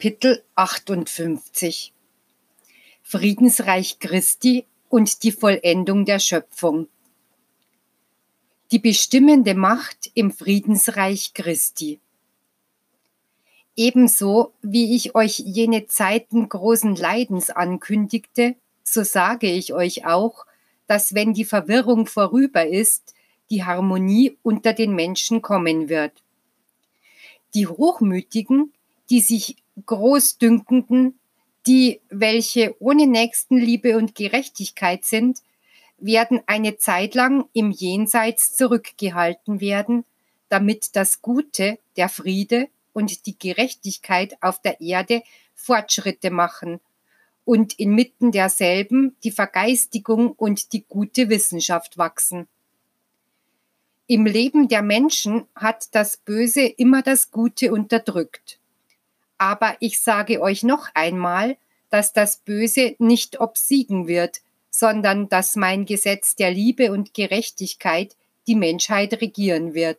Kapitel 58 Friedensreich Christi und die Vollendung der Schöpfung. Die bestimmende Macht im Friedensreich Christi. Ebenso wie ich euch jene Zeiten großen Leidens ankündigte, so sage ich euch auch, dass wenn die Verwirrung vorüber ist, die Harmonie unter den Menschen kommen wird. Die Hochmütigen, die sich Großdünkenden, die welche ohne Nächstenliebe und Gerechtigkeit sind, werden eine Zeit lang im Jenseits zurückgehalten werden, damit das Gute, der Friede und die Gerechtigkeit auf der Erde Fortschritte machen und inmitten derselben die Vergeistigung und die gute Wissenschaft wachsen. Im Leben der Menschen hat das Böse immer das Gute unterdrückt. Aber ich sage euch noch einmal, dass das Böse nicht obsiegen wird, sondern dass mein Gesetz der Liebe und Gerechtigkeit die Menschheit regieren wird.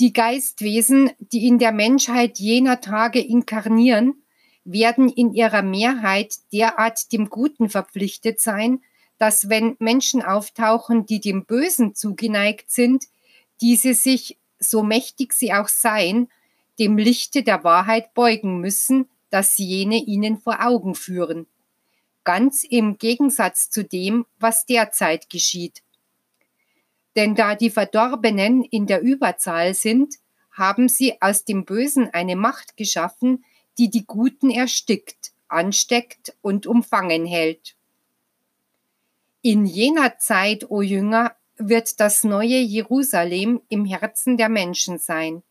Die Geistwesen, die in der Menschheit jener Tage inkarnieren, werden in ihrer Mehrheit derart dem Guten verpflichtet sein, dass wenn Menschen auftauchen, die dem Bösen zugeneigt sind, diese sich, so mächtig sie auch seien, dem Lichte der Wahrheit beugen müssen, das jene ihnen vor Augen führen. Ganz im Gegensatz zu dem, was derzeit geschieht. Denn da die Verdorbenen in der Überzahl sind, haben sie aus dem Bösen eine Macht geschaffen, die die Guten erstickt, ansteckt und umfangen hält. In jener Zeit, o Jünger, wird das neue Jerusalem im Herzen der Menschen sein.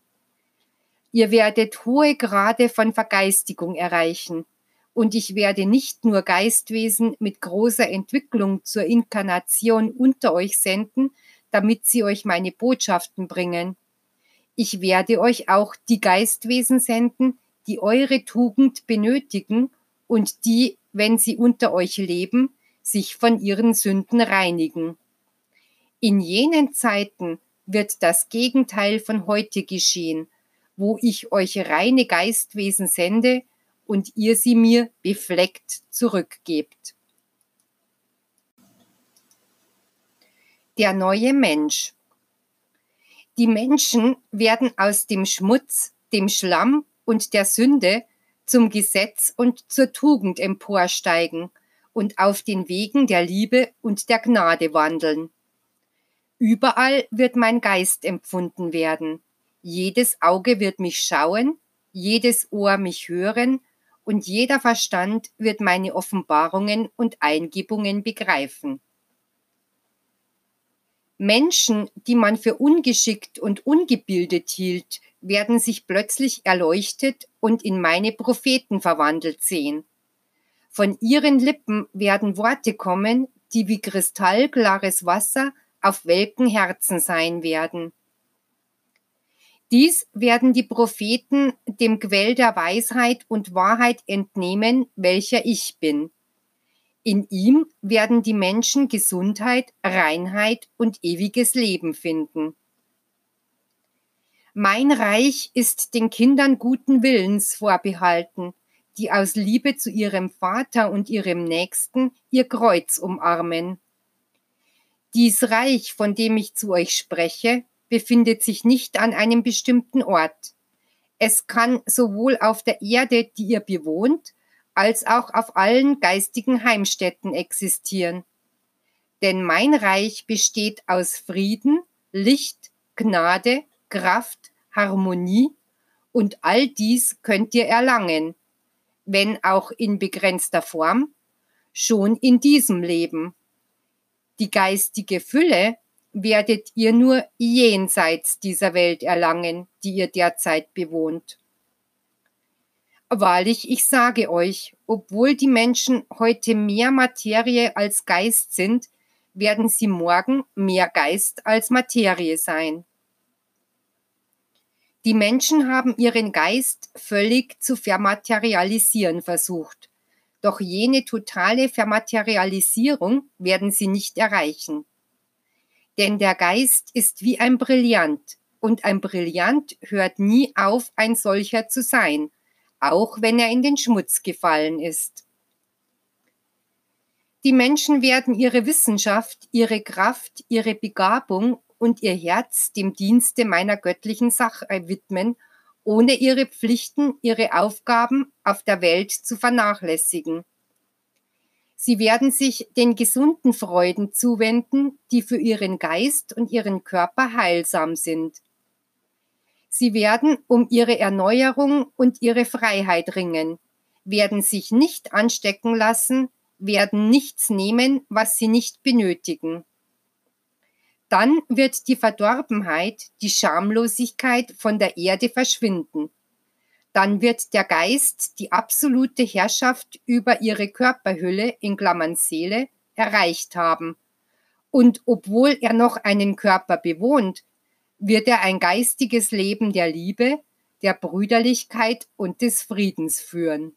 Ihr werdet hohe Grade von Vergeistigung erreichen. Und ich werde nicht nur Geistwesen mit großer Entwicklung zur Inkarnation unter euch senden, damit sie euch meine Botschaften bringen. Ich werde euch auch die Geistwesen senden, die eure Tugend benötigen und die, wenn sie unter euch leben, sich von ihren Sünden reinigen. In jenen Zeiten wird das Gegenteil von heute geschehen, wo ich euch reine Geistwesen sende und ihr sie mir befleckt zurückgebt. Der neue Mensch. Die Menschen werden aus dem Schmutz, dem Schlamm und der Sünde zum Gesetz und zur Tugend emporsteigen und auf den Wegen der Liebe und der Gnade wandeln. Überall wird mein Geist empfunden werden, jedes Auge wird mich schauen, jedes Ohr mich hören und jeder Verstand wird meine Offenbarungen und Eingebungen begreifen. Menschen, die man für ungeschickt und ungebildet hielt, werden sich plötzlich erleuchtet und in meine Propheten verwandelt sehen. Von ihren Lippen werden Worte kommen, die wie kristallklares Wasser auf welken Herzen sein werden. Dies werden die Propheten dem Quell der Weisheit und Wahrheit entnehmen, welcher ich bin. In ihm werden die Menschen Gesundheit, Reinheit und ewiges Leben finden. Mein Reich ist den Kindern guten Willens vorbehalten, die aus Liebe zu ihrem Vater und ihrem Nächsten ihr Kreuz umarmen. Dies Reich, von dem ich zu euch spreche, befindet sich nicht an einem bestimmten Ort. Es kann sowohl auf der Erde, die ihr bewohnt, als auch auf allen geistigen Heimstätten existieren. Denn mein Reich besteht aus Frieden, Licht, Gnade, Kraft, Harmonie und all dies könnt ihr erlangen, wenn auch in begrenzter Form, schon in diesem Leben. Die geistige Fülle werdet ihr nur jenseits dieser Welt erlangen, die ihr derzeit bewohnt. Wahrlich, ich sage euch, obwohl die Menschen heute mehr Materie als Geist sind, werden sie morgen mehr Geist als Materie sein. Die Menschen haben ihren Geist völlig zu vermaterialisieren versucht, doch jene totale Vermaterialisierung werden sie nicht erreichen. Denn der Geist ist wie ein Brillant, und ein Brillant hört nie auf, ein solcher zu sein, auch wenn er in den Schmutz gefallen ist. Die Menschen werden ihre Wissenschaft, ihre Kraft, ihre Begabung und ihr Herz dem Dienste meiner göttlichen Sache widmen, ohne ihre Pflichten, ihre Aufgaben auf der Welt zu vernachlässigen. Sie werden sich den gesunden Freuden zuwenden, die für ihren Geist und ihren Körper heilsam sind. Sie werden um ihre Erneuerung und ihre Freiheit ringen, werden sich nicht anstecken lassen, werden nichts nehmen, was sie nicht benötigen. Dann wird die Verdorbenheit, die Schamlosigkeit von der Erde verschwinden. Dann wird der Geist die absolute Herrschaft über ihre Körperhülle in Klammern Seele erreicht haben. Und obwohl er noch einen Körper bewohnt, wird er ein geistiges Leben der Liebe, der Brüderlichkeit und des Friedens führen.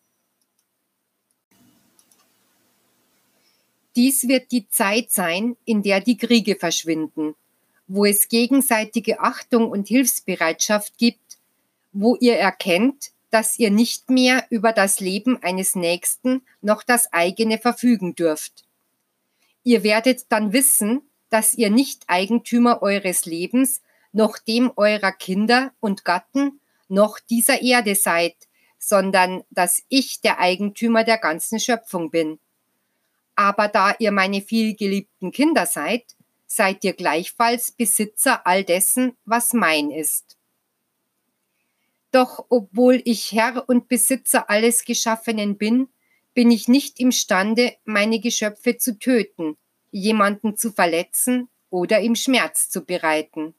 Dies wird die Zeit sein, in der die Kriege verschwinden, wo es gegenseitige Achtung und Hilfsbereitschaft gibt, wo ihr erkennt, dass ihr nicht mehr über das Leben eines Nächsten noch das eigene verfügen dürft. Ihr werdet dann wissen, dass ihr nicht Eigentümer eures Lebens, noch dem eurer Kinder und Gatten, noch dieser Erde seid, sondern dass ich der Eigentümer der ganzen Schöpfung bin. Aber da ihr meine vielgeliebten Kinder seid, seid ihr gleichfalls Besitzer all dessen, was mein ist. Doch obwohl ich Herr und Besitzer alles Geschaffenen bin, bin ich nicht imstande, meine Geschöpfe zu töten, jemanden zu verletzen oder ihm Schmerz zu bereiten.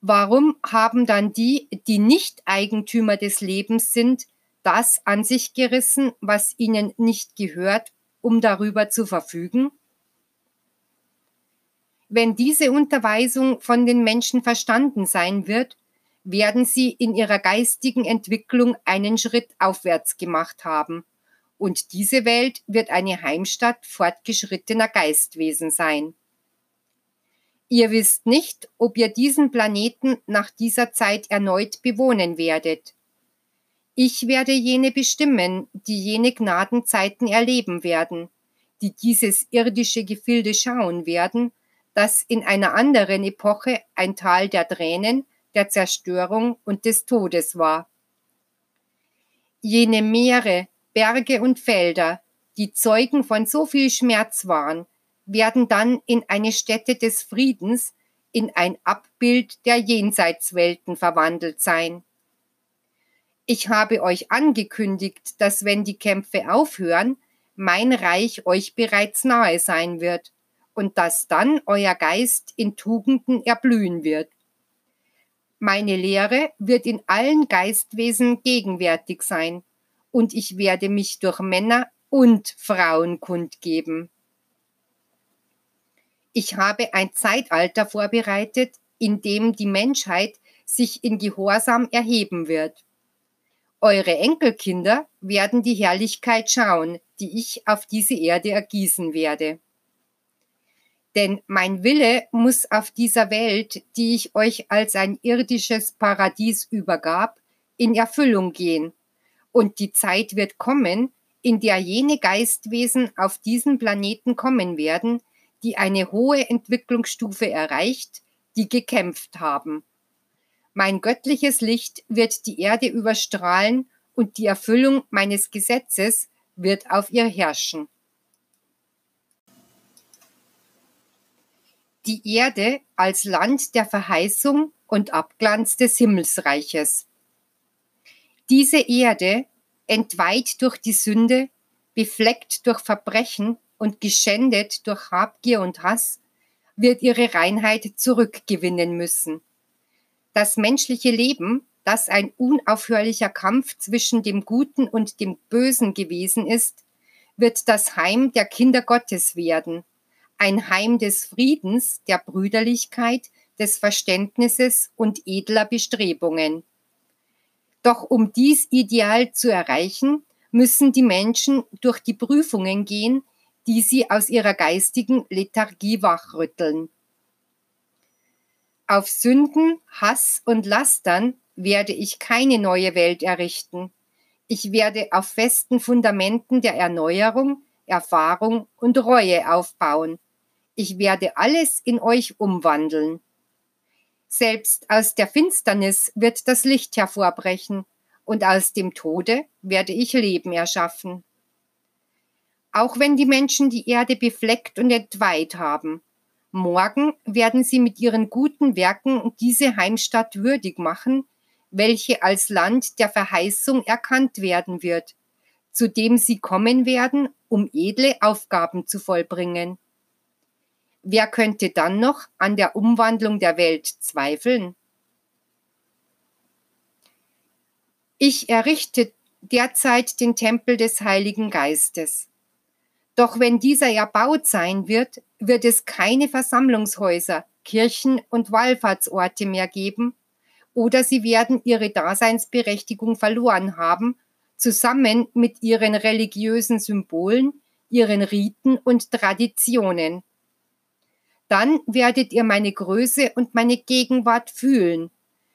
Warum haben dann die, die nicht Eigentümer des Lebens sind, das an sich gerissen, was ihnen nicht gehört, um darüber zu verfügen? Wenn diese Unterweisung von den Menschen verstanden sein wird, werden sie in ihrer geistigen Entwicklung einen Schritt aufwärts gemacht haben. Und diese Welt wird eine Heimstatt fortgeschrittener Geistwesen sein. Ihr wisst nicht, ob ihr diesen Planeten nach dieser Zeit erneut bewohnen werdet. Ich werde jene bestimmen, die jene Gnadenzeiten erleben werden, die dieses irdische Gefilde schauen werden, das in einer anderen Epoche ein Tal der Tränen, der Zerstörung und des Todes war. Jene Meere, Berge und Felder, die Zeugen von so viel Schmerz waren, werden dann in eine Stätte des Friedens, in ein Abbild der Jenseitswelten verwandelt sein. Ich habe euch angekündigt, dass wenn die Kämpfe aufhören, mein Reich euch bereits nahe sein wird und dass dann euer Geist in Tugenden erblühen wird. Meine Lehre wird in allen Geistwesen gegenwärtig sein und ich werde mich durch Männer und Frauen kundgeben. Ich habe ein Zeitalter vorbereitet, in dem die Menschheit sich in Gehorsam erheben wird. Eure Enkelkinder werden die Herrlichkeit schauen, die ich auf diese Erde ergießen werde. Denn mein Wille muss auf dieser Welt, die ich euch als ein irdisches Paradies übergab, in Erfüllung gehen. Und die Zeit wird kommen, in der jene Geistwesen auf diesen Planeten kommen werden, die eine hohe Entwicklungsstufe erreicht, die gekämpft haben. Mein göttliches Licht wird die Erde überstrahlen und die Erfüllung meines Gesetzes wird auf ihr herrschen. Die Erde als Land der Verheißung und Abglanz des Himmelsreiches. Diese Erde, entweiht durch die Sünde, befleckt durch Verbrechen und geschändet durch Habgier und Hass, wird ihre Reinheit zurückgewinnen müssen. Das menschliche Leben, das ein unaufhörlicher Kampf zwischen dem Guten und dem Bösen gewesen ist, wird das Heim der Kinder Gottes werden, ein Heim des Friedens, der Brüderlichkeit, des Verständnisses und edler Bestrebungen. Doch um dies Ideal zu erreichen, müssen die Menschen durch die Prüfungen gehen, die sie aus ihrer geistigen Lethargie wachrütteln. Auf Sünden, Hass und Lastern werde ich keine neue Welt errichten. Ich werde auf festen Fundamenten der Erneuerung, Erfahrung und Reue aufbauen. Ich werde alles in euch umwandeln. Selbst aus der Finsternis wird das Licht hervorbrechen, und aus dem Tode werde ich Leben erschaffen. Auch wenn die Menschen die Erde befleckt und entweiht haben, morgen werden sie mit ihren guten Werken diese Heimstatt würdig machen, welche als Land der Verheißung erkannt werden wird, zu dem sie kommen werden, um edle Aufgaben zu vollbringen. Wer könnte dann noch an der Umwandlung der Welt zweifeln? Ich errichte derzeit den Tempel des Heiligen Geistes. Doch wenn dieser erbaut sein wird, wird es keine Versammlungshäuser, Kirchen und Wallfahrtsorte mehr geben, oder sie werden ihre Daseinsberechtigung verloren haben, zusammen mit ihren religiösen Symbolen, ihren Riten und Traditionen. Dann werdet ihr meine Größe und meine Gegenwart fühlen,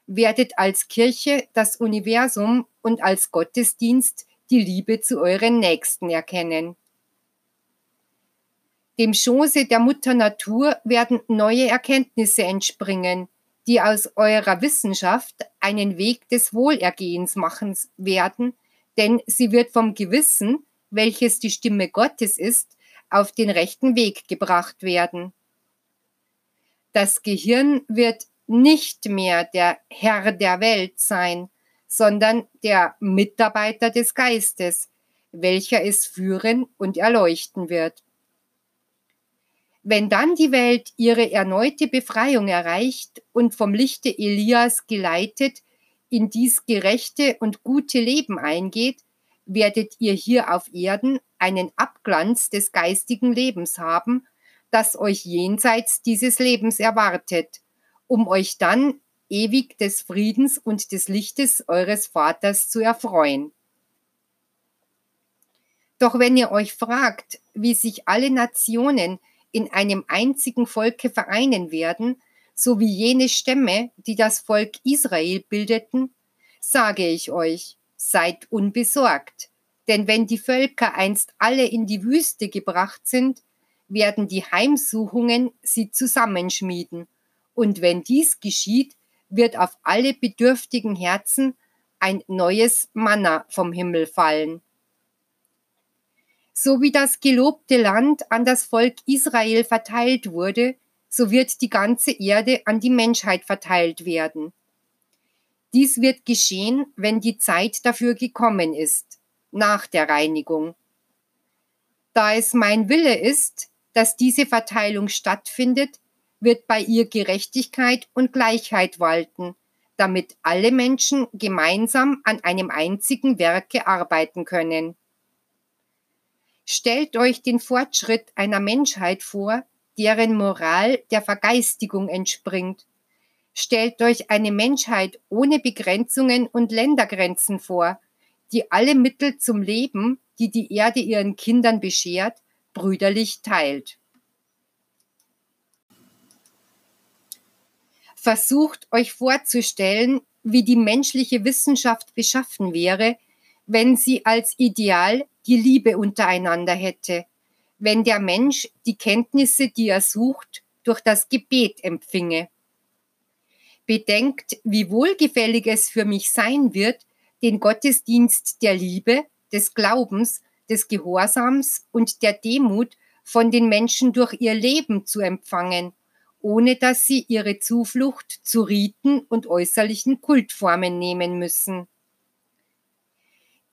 werdet als Kirche das Universum und als Gottesdienst die Liebe zu euren Nächsten erkennen. Dem Schoße der Mutter Natur werden neue Erkenntnisse entspringen, die aus eurer Wissenschaft einen Weg des Wohlergehens machen werden, denn sie wird vom Gewissen, welches die Stimme Gottes ist, auf den rechten Weg gebracht werden. Das Gehirn wird nicht mehr der Herr der Welt sein, sondern der Mitarbeiter des Geistes, welcher es führen und erleuchten wird. Wenn dann die Welt ihre erneute Befreiung erreicht und vom Lichte Elias geleitet in dies gerechte und gute Leben eingeht, werdet ihr hier auf Erden einen Abglanz des geistigen Lebens haben, das euch jenseits dieses Lebens erwartet, um euch dann ewig des Friedens und des Lichtes eures Vaters zu erfreuen. Doch wenn ihr euch fragt, wie sich alle Nationen in einem einzigen Volke vereinen werden, so wie jene Stämme, die das Volk Israel bildeten, sage ich euch, seid unbesorgt. Denn wenn die Völker einst alle in die Wüste gebracht sind, werden die Heimsuchungen sie zusammenschmieden. Und wenn dies geschieht, wird auf alle bedürftigen Herzen ein neues Manna vom Himmel fallen so wie das gelobte Land an das Volk Israel verteilt wurde, so wird die ganze Erde an die Menschheit verteilt werden. Dies wird geschehen, wenn die Zeit dafür gekommen ist, nach der Reinigung. Da es mein Wille ist, dass diese Verteilung stattfindet, wird bei ihr Gerechtigkeit und Gleichheit walten, damit alle Menschen gemeinsam an einem einzigen Werke arbeiten können. Stellt euch den Fortschritt einer Menschheit vor, deren Moral der Vergeistigung entspringt. Stellt euch eine Menschheit ohne Begrenzungen und Ländergrenzen vor, die alle Mittel zum Leben, die die Erde ihren Kindern beschert, brüderlich teilt. Versucht euch vorzustellen, wie die menschliche Wissenschaft beschaffen wäre, wenn sie als Ideal die Liebe untereinander hätte, wenn der Mensch die Kenntnisse, die er sucht, durch das Gebet empfinge. Bedenkt, wie wohlgefällig es für mich sein wird, den Gottesdienst der Liebe, des Glaubens, des Gehorsams und der Demut von den Menschen durch ihr Leben zu empfangen, ohne dass sie ihre Zuflucht zu Riten und äußerlichen Kultformen nehmen müssen.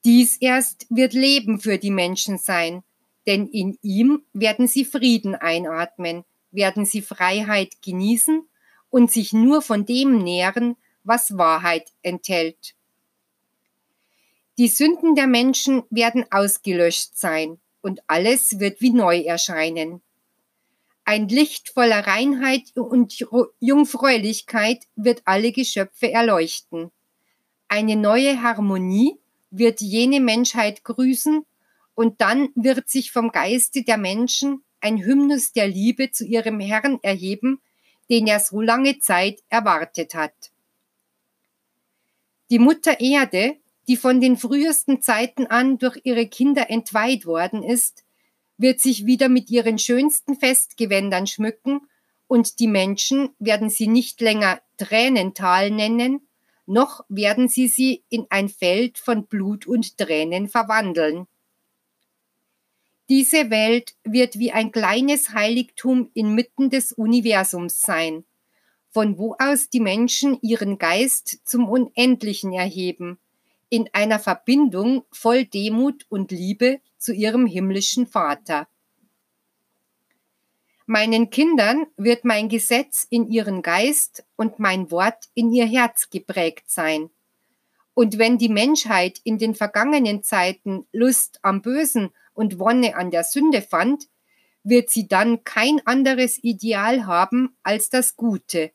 Dies erst wird Leben für die Menschen sein, denn in ihm werden sie Frieden einatmen, werden sie Freiheit genießen und sich nur von dem nähren, was Wahrheit enthält. Die Sünden der Menschen werden ausgelöscht sein und alles wird wie neu erscheinen. Ein Licht voller Reinheit und Jungfräulichkeit wird alle Geschöpfe erleuchten. Eine neue Harmonie wird jene Menschheit grüßen und dann wird sich vom Geiste der Menschen ein Hymnus der Liebe zu ihrem Herrn erheben, den er so lange Zeit erwartet hat. Die Mutter Erde, die von den frühesten Zeiten an durch ihre Kinder entweiht worden ist, wird sich wieder mit ihren schönsten Festgewändern schmücken und die Menschen werden sie nicht länger Tränental nennen, noch werden sie sie in ein Feld von Blut und Tränen verwandeln. Diese Welt wird wie ein kleines Heiligtum inmitten des Universums sein, von wo aus die Menschen ihren Geist zum Unendlichen erheben, in einer Verbindung voll Demut und Liebe zu ihrem himmlischen Vater. Meinen Kindern wird mein Gesetz in ihren Geist und mein Wort in ihr Herz geprägt sein. Und wenn die Menschheit in den vergangenen Zeiten Lust am Bösen und Wonne an der Sünde fand, wird sie dann kein anderes Ideal haben als das Gute,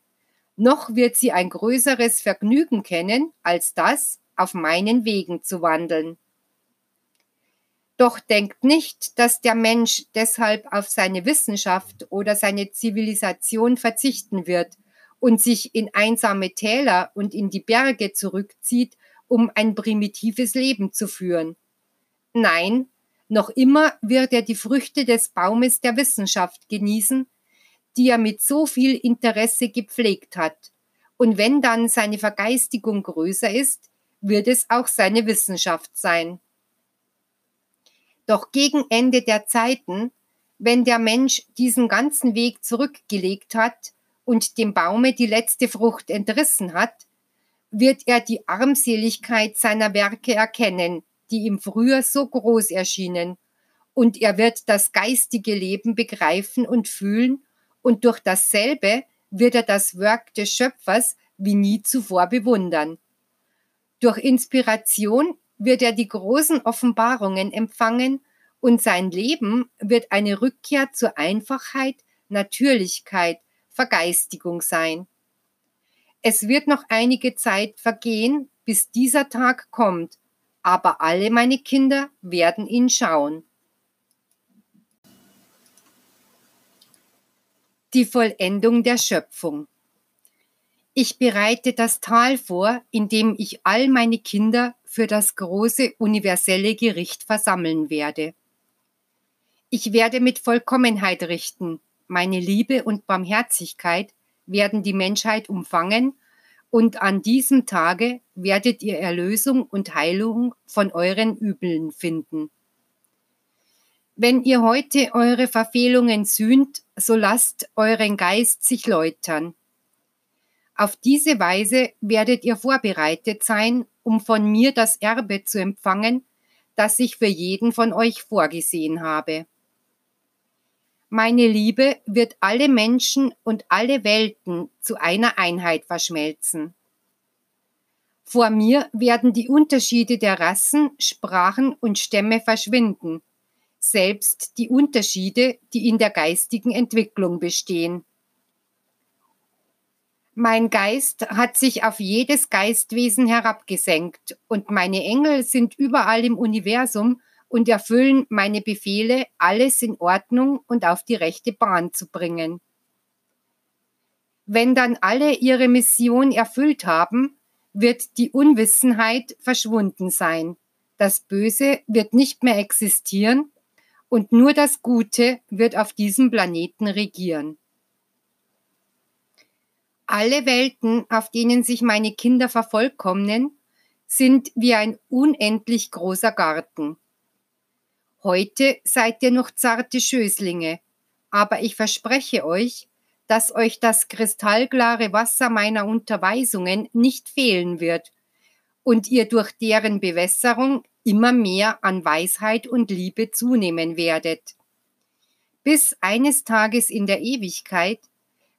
noch wird sie ein größeres Vergnügen kennen als das, auf meinen Wegen zu wandeln. Doch denkt nicht, dass der Mensch deshalb auf seine Wissenschaft oder seine Zivilisation verzichten wird und sich in einsame Täler und in die Berge zurückzieht, um ein primitives Leben zu führen. Nein, noch immer wird er die Früchte des Baumes der Wissenschaft genießen, die er mit so viel Interesse gepflegt hat. Und wenn dann seine Vergeistigung größer ist, wird es auch seine Wissenschaft sein. Doch gegen Ende der Zeiten, wenn der Mensch diesen ganzen Weg zurückgelegt hat und dem Baume die letzte Frucht entrissen hat, wird er die Armseligkeit seiner Werke erkennen, die ihm früher so groß erschienen, und er wird das geistige Leben begreifen und fühlen, und durch dasselbe wird er das Werk des Schöpfers wie nie zuvor bewundern. Durch Inspiration wird er die großen Offenbarungen empfangen und sein Leben wird eine Rückkehr zur Einfachheit, Natürlichkeit, Vergeistigung sein. Es wird noch einige Zeit vergehen, bis dieser Tag kommt, aber alle meine Kinder werden ihn schauen. Die Vollendung der Schöpfung. Ich bereite das Tal vor, in dem ich all meine Kinder für das große universelle Gericht versammeln werde. Ich werde mit Vollkommenheit richten, meine Liebe und Barmherzigkeit werden die Menschheit umfangen und an diesem Tage werdet ihr Erlösung und Heilung von euren Übeln finden. Wenn ihr heute eure Verfehlungen sühnt, so lasst euren Geist sich läutern. Auf diese Weise werdet ihr vorbereitet sein, um von mir das Erbe zu empfangen, das ich für jeden von euch vorgesehen habe. Meine Liebe wird alle Menschen und alle Welten zu einer Einheit verschmelzen. Vor mir werden die Unterschiede der Rassen, Sprachen und Stämme verschwinden, selbst die Unterschiede, die in der geistigen Entwicklung bestehen. Mein Geist hat sich auf jedes Geistwesen herabgesenkt und meine Engel sind überall im Universum und erfüllen meine Befehle, alles in Ordnung und auf die rechte Bahn zu bringen. Wenn dann alle ihre Mission erfüllt haben, wird die Unwissenheit verschwunden sein. Das Böse wird nicht mehr existieren und nur das Gute wird auf diesem Planeten regieren. Alle Welten, auf denen sich meine Kinder vervollkommnen, sind wie ein unendlich großer Garten. Heute seid ihr noch zarte Schößlinge, aber ich verspreche euch, dass euch das kristallklare Wasser meiner Unterweisungen nicht fehlen wird und ihr durch deren Bewässerung immer mehr an Weisheit und Liebe zunehmen werdet. Bis eines Tages in der Ewigkeit,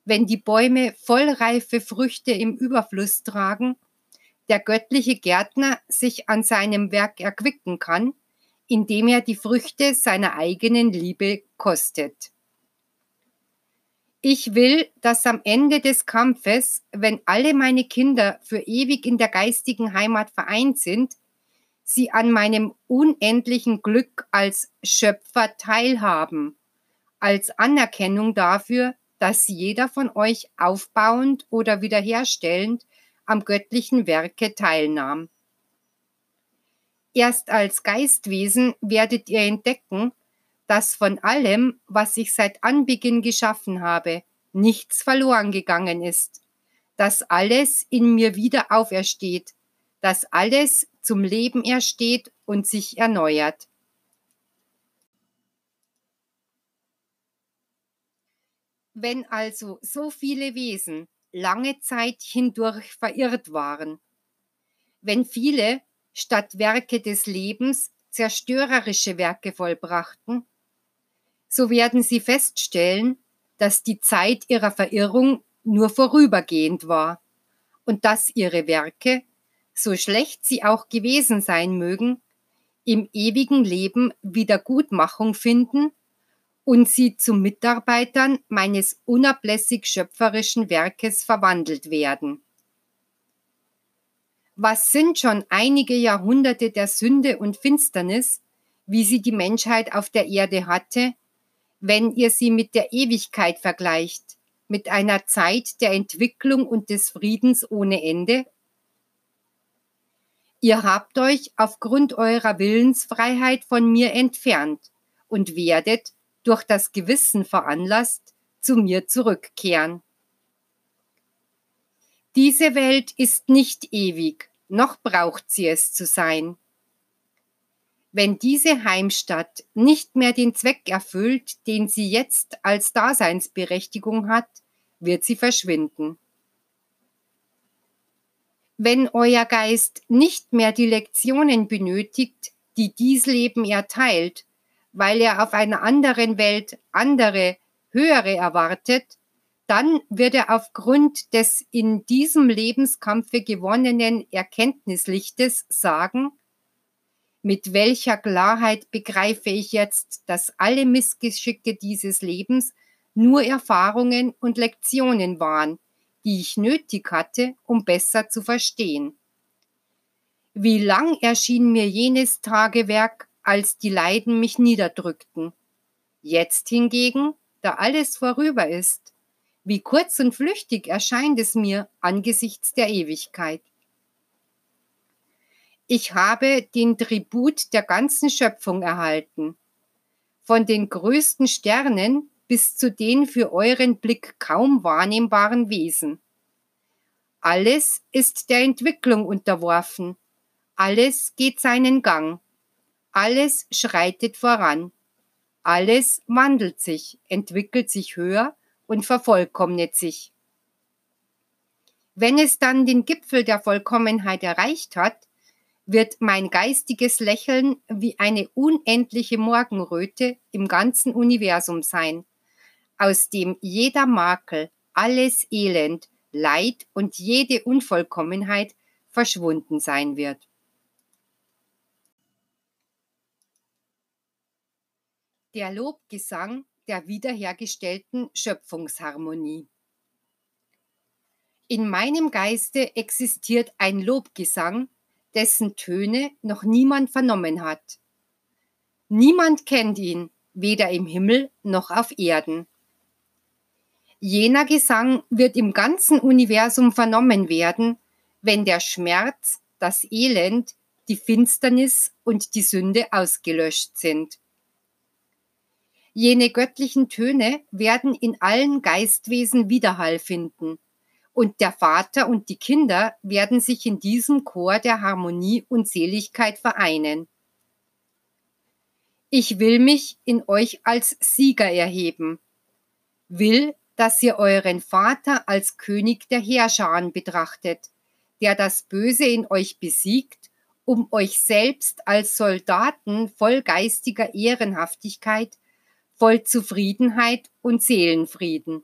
wenn die Bäume vollreife Früchte im Überfluss tragen, der göttliche Gärtner sich an seinem Werk erquicken kann, indem er die Früchte seiner eigenen Liebe kostet. Ich will, dass am Ende des Kampfes, wenn alle meine Kinder für ewig in der geistigen Heimat vereint sind, sie an meinem unendlichen Glück als Schöpfer teilhaben, als Anerkennung dafür, dass jeder von euch aufbauend oder wiederherstellend am göttlichen Werke teilnahm. Erst als Geistwesen werdet ihr entdecken, dass von allem, was ich seit Anbeginn geschaffen habe, nichts verloren gegangen ist, dass alles in mir wieder aufersteht, dass alles zum Leben ersteht und sich erneuert. Wenn also so viele Wesen lange Zeit hindurch verirrt waren, wenn viele statt Werke des Lebens zerstörerische Werke vollbrachten, so werden sie feststellen, dass die Zeit ihrer Verirrung nur vorübergehend war und dass ihre Werke, so schlecht sie auch gewesen sein mögen, im ewigen Leben Wiedergutmachung finden und sie zu Mitarbeitern meines unablässig schöpferischen Werkes verwandelt werden. Was sind schon einige Jahrhunderte der Sünde und Finsternis, wie sie die Menschheit auf der Erde hatte, wenn ihr sie mit der Ewigkeit vergleicht, mit einer Zeit der Entwicklung und des Friedens ohne Ende? Ihr habt euch aufgrund eurer Willensfreiheit von mir entfernt und werdet, durch das Gewissen veranlasst, zu mir zurückkehren. Diese Welt ist nicht ewig, noch braucht sie es zu sein. Wenn diese Heimstatt nicht mehr den Zweck erfüllt, den sie jetzt als Daseinsberechtigung hat, wird sie verschwinden. Wenn euer Geist nicht mehr die Lektionen benötigt, die dies Leben erteilt, weil er auf einer anderen Welt andere, höhere erwartet, dann wird er aufgrund des in diesem Lebenskampfe gewonnenen Erkenntnislichtes sagen, mit welcher Klarheit begreife ich jetzt, dass alle Missgeschicke dieses Lebens nur Erfahrungen und Lektionen waren, die ich nötig hatte, um besser zu verstehen. Wie lang erschien mir jenes Tagewerk als die Leiden mich niederdrückten. Jetzt hingegen, da alles vorüber ist, wie kurz und flüchtig erscheint es mir angesichts der Ewigkeit. Ich habe den Tribut der ganzen Schöpfung erhalten, von den größten Sternen bis zu den für euren Blick kaum wahrnehmbaren Wesen. Alles ist der Entwicklung unterworfen, alles geht seinen Gang, alles schreitet voran. Alles wandelt sich, entwickelt sich höher und vervollkommnet sich. Wenn es dann den Gipfel der Vollkommenheit erreicht hat, wird mein geistiges Lächeln wie eine unendliche Morgenröte im ganzen Universum sein, aus dem jeder Makel, alles Elend, Leid und jede Unvollkommenheit verschwunden sein wird. Der Lobgesang der wiederhergestellten Schöpfungsharmonie. In meinem Geiste existiert ein Lobgesang, dessen Töne noch niemand vernommen hat. Niemand kennt ihn, weder im Himmel noch auf Erden. Jener Gesang wird im ganzen Universum vernommen werden, wenn der Schmerz, das Elend, die Finsternis und die Sünde ausgelöscht sind. Jene göttlichen Töne werden in allen Geistwesen Widerhall finden. Und der Vater und die Kinder werden sich in diesem Chor der Harmonie und Seligkeit vereinen. Ich will mich in euch als Sieger erheben, will, dass ihr euren Vater als König der Herrscharen betrachtet, der das Böse in euch besiegt, um euch selbst als Soldaten voll geistiger Ehrenhaftigkeit voll Zufriedenheit und Seelenfrieden.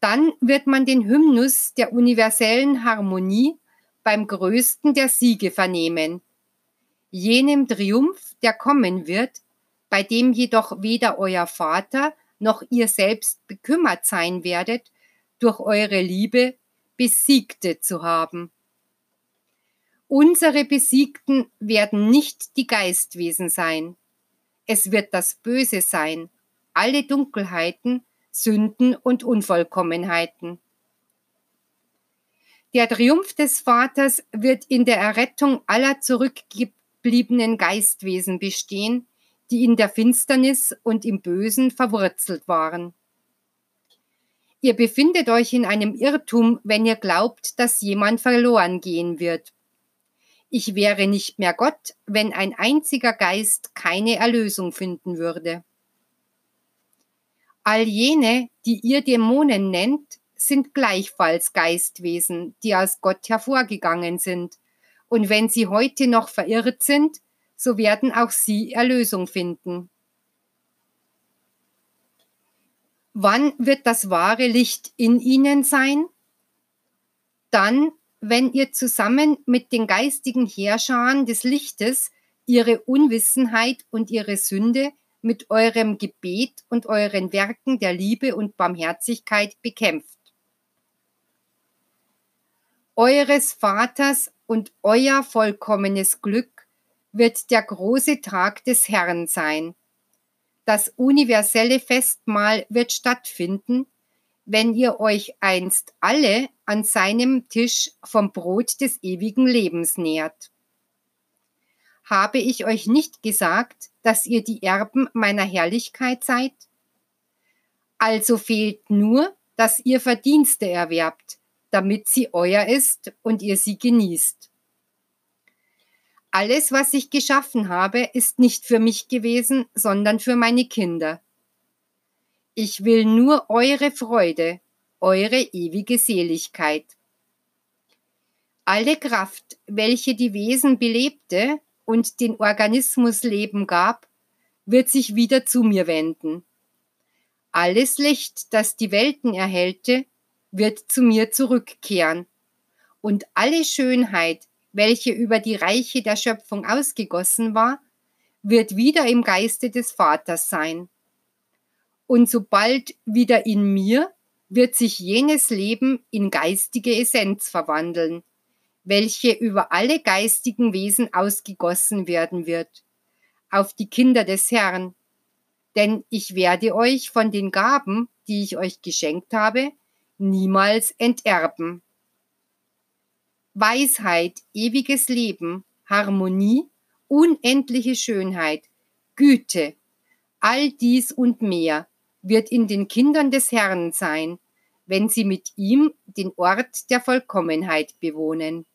Dann wird man den Hymnus der universellen Harmonie beim größten der Siege vernehmen, jenem Triumph, der kommen wird, bei dem jedoch weder euer Vater noch ihr selbst bekümmert sein werdet, durch eure Liebe Besiegte zu haben. Unsere Besiegten werden nicht die Geistwesen sein, es wird das Böse sein, alle Dunkelheiten, Sünden und Unvollkommenheiten. Der Triumph des Vaters wird in der Errettung aller zurückgebliebenen Geistwesen bestehen, die in der Finsternis und im Bösen verwurzelt waren. Ihr befindet euch in einem Irrtum, wenn ihr glaubt, dass jemand verloren gehen wird. Ich wäre nicht mehr Gott, wenn ein einziger Geist keine Erlösung finden würde. All jene, die ihr Dämonen nennt, sind gleichfalls Geistwesen, die aus Gott hervorgegangen sind. Und wenn sie heute noch verirrt sind, so werden auch sie Erlösung finden. Wann wird das wahre Licht in ihnen sein? Dann, wenn ihr zusammen mit den geistigen Herrschern des Lichtes ihre Unwissenheit und ihre Sünde mit eurem Gebet und euren Werken der Liebe und Barmherzigkeit bekämpft. Eures Vaters und euer vollkommenes Glück wird der große Tag des Herrn sein. Das universelle Festmahl wird stattfinden, wenn ihr euch einst alle an seinem Tisch vom Brot des ewigen Lebens nährt. Habe ich euch nicht gesagt, dass ihr die Erben meiner Herrlichkeit seid? Also fehlt nur, dass ihr Verdienste erwerbt, damit sie euer ist und ihr sie genießt. Alles, was ich geschaffen habe, ist nicht für mich gewesen, sondern für meine Kinder. Ich will nur eure Freude, eure ewige Seligkeit. Alle Kraft, welche die Wesen belebte, und den Organismus Leben gab, wird sich wieder zu mir wenden. Alles Licht, das die Welten erhellte, wird zu mir zurückkehren. Und alle Schönheit, welche über die Reiche der Schöpfung ausgegossen war, wird wieder im Geiste des Vaters sein. Und sobald wieder in mir, wird sich jenes Leben in geistige Essenz verwandeln, welche über alle geistigen Wesen ausgegossen werden wird, auf die Kinder des Herrn. Denn ich werde euch von den Gaben, die ich euch geschenkt habe, niemals enterben. Weisheit, ewiges Leben, Harmonie, unendliche Schönheit, Güte, all dies und mehr wird in den Kindern des Herrn sein, wenn sie mit ihm den Ort der Vollkommenheit bewohnen.